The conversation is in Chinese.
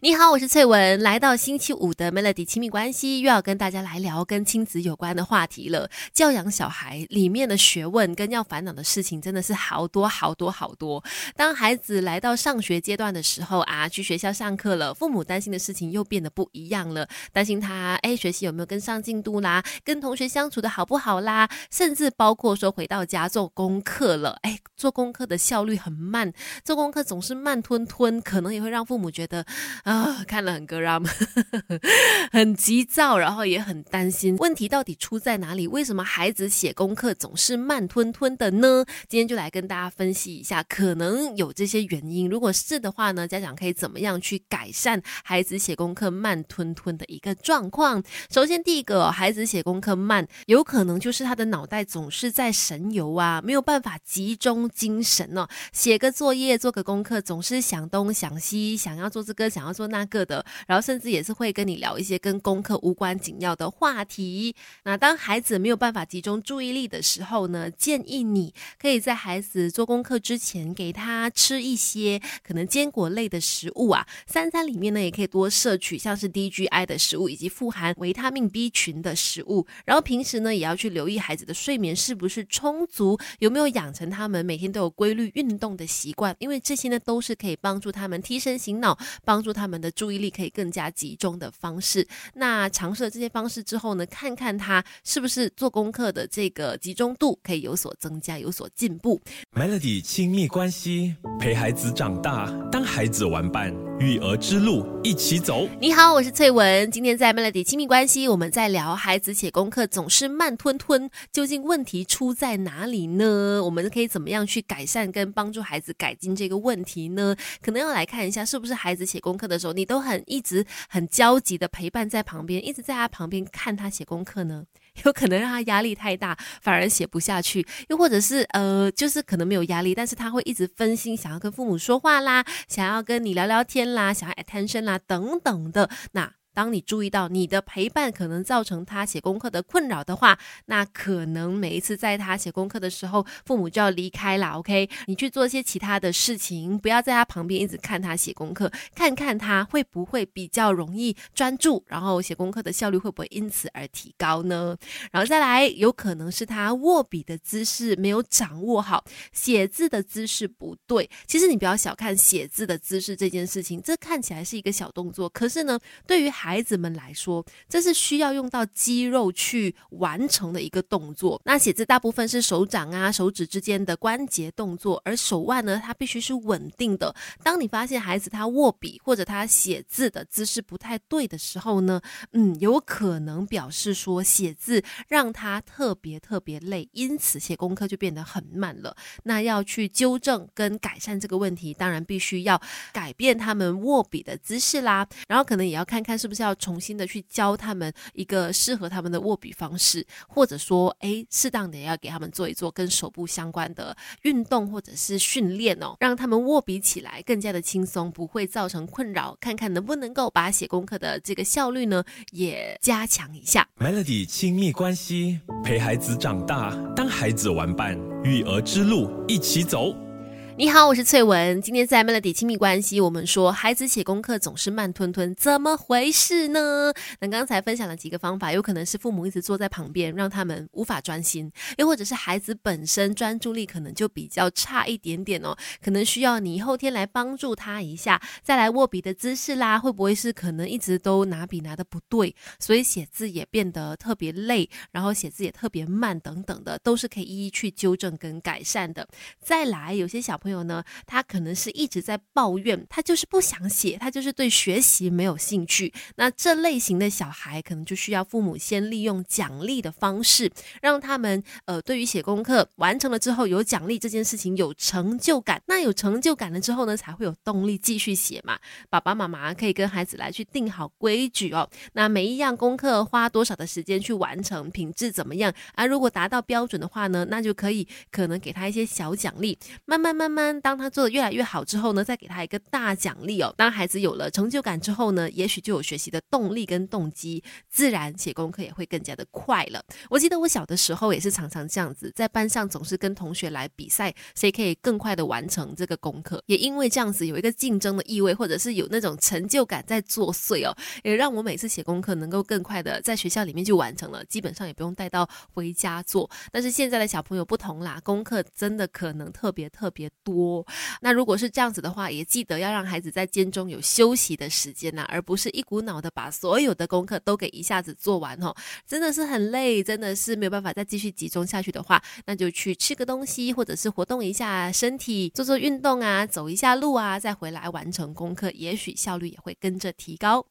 你好，我是翠文，来到星期五的 Melody 亲密关系，又要跟大家来聊跟亲子有关的话题了。教养小孩里面的学问跟要烦恼的事情真的是好多好多好多。当孩子来到上学阶段的时候啊，去学校上课了，父母担心的事情又变得不一样了，担心他哎学习有没有跟上进度啦，跟同学相处的好不好啦，甚至包括说回到家做功课了，哎，做功课的效率很慢，做功课总是慢吞吞，可能也会让父母觉得。啊，看了很格拉姆，很急躁，然后也很担心。问题到底出在哪里？为什么孩子写功课总是慢吞吞的呢？今天就来跟大家分析一下，可能有这些原因。如果是的话呢，家长可以怎么样去改善孩子写功课慢吞吞的一个状况？首先，第一个，孩子写功课慢，有可能就是他的脑袋总是在神游啊，没有办法集中精神哦。写个作业，做个功课，总是想东想西，想要做这个，想要。做那个的，然后甚至也是会跟你聊一些跟功课无关紧要的话题。那当孩子没有办法集中注意力的时候呢，建议你可以在孩子做功课之前给他吃一些可能坚果类的食物啊。三餐里面呢，也可以多摄取像是 DGI 的食物以及富含维他命 B 群的食物。然后平时呢，也要去留意孩子的睡眠是不是充足，有没有养成他们每天都有规律运动的习惯，因为这些呢都是可以帮助他们提神醒脑，帮助他。们的注意力可以更加集中的方式。那尝试了这些方式之后呢，看看他是不是做功课的这个集中度可以有所增加，有所进步。Melody 亲密关系，陪孩子长大，当孩子玩伴，育儿之路一起走。你好，我是翠文。今天在 Melody 亲密关系，我们在聊孩子写功课总是慢吞吞，究竟问题出在哪里呢？我们可以怎么样去改善跟帮助孩子改进这个问题呢？可能要来看一下，是不是孩子写功课的。时候你都很一直很焦急的陪伴在旁边，一直在他旁边看他写功课呢，有可能让他压力太大，反而写不下去；又或者是呃，就是可能没有压力，但是他会一直分心，想要跟父母说话啦，想要跟你聊聊天啦，想要 attention 啦等等的那。当你注意到你的陪伴可能造成他写功课的困扰的话，那可能每一次在他写功课的时候，父母就要离开了。OK，你去做一些其他的事情，不要在他旁边一直看他写功课，看看他会不会比较容易专注，然后写功课的效率会不会因此而提高呢？然后再来，有可能是他握笔的姿势没有掌握好，写字的姿势不对。其实你不要小看写字的姿势这件事情，这看起来是一个小动作，可是呢，对于孩孩子们来说，这是需要用到肌肉去完成的一个动作。那写字大部分是手掌啊、手指之间的关节动作，而手腕呢，它必须是稳定的。当你发现孩子他握笔或者他写字的姿势不太对的时候呢，嗯，有可能表示说写字让他特别特别累，因此写功课就变得很慢了。那要去纠正跟改善这个问题，当然必须要改变他们握笔的姿势啦。然后可能也要看看是不是。是要重新的去教他们一个适合他们的握笔方式，或者说，哎，适当的要给他们做一做跟手部相关的运动或者是训练哦，让他们握笔起来更加的轻松，不会造成困扰。看看能不能够把写功课的这个效率呢也加强一下。Melody 亲密关系，陪孩子长大，当孩子玩伴，育儿之路一起走。你好，我是翠文。今天在 Melody 亲密关系，我们说孩子写功课总是慢吞吞，怎么回事呢？那刚才分享了几个方法，有可能是父母一直坐在旁边，让他们无法专心；又或者是孩子本身专注力可能就比较差一点点哦，可能需要你后天来帮助他一下。再来握笔的姿势啦，会不会是可能一直都拿笔拿的不对，所以写字也变得特别累，然后写字也特别慢等等的，都是可以一一去纠正跟改善的。再来，有些小朋友。朋友呢，他可能是一直在抱怨，他就是不想写，他就是对学习没有兴趣。那这类型的小孩，可能就需要父母先利用奖励的方式，让他们呃，对于写功课完成了之后有奖励这件事情有成就感。那有成就感了之后呢，才会有动力继续写嘛。爸爸妈妈可以跟孩子来去定好规矩哦。那每一样功课花多少的时间去完成，品质怎么样啊？如果达到标准的话呢，那就可以可能给他一些小奖励，慢慢慢慢。慢当他做的越来越好之后呢，再给他一个大奖励哦。当孩子有了成就感之后呢，也许就有学习的动力跟动机，自然写功课也会更加的快了。我记得我小的时候也是常常这样子，在班上总是跟同学来比赛，谁可以更快的完成这个功课。也因为这样子有一个竞争的意味，或者是有那种成就感在作祟哦，也让我每次写功课能够更快的在学校里面就完成了，基本上也不用带到回家做。但是现在的小朋友不同啦，功课真的可能特别特别多。那如果是这样子的话，也记得要让孩子在间中有休息的时间呐，而不是一股脑的把所有的功课都给一下子做完哦，真的是很累，真的是没有办法再继续集中下去的话，那就去吃个东西，或者是活动一下身体，做做运动啊，走一下路啊，再回来完成功课，也许效率也会跟着提高。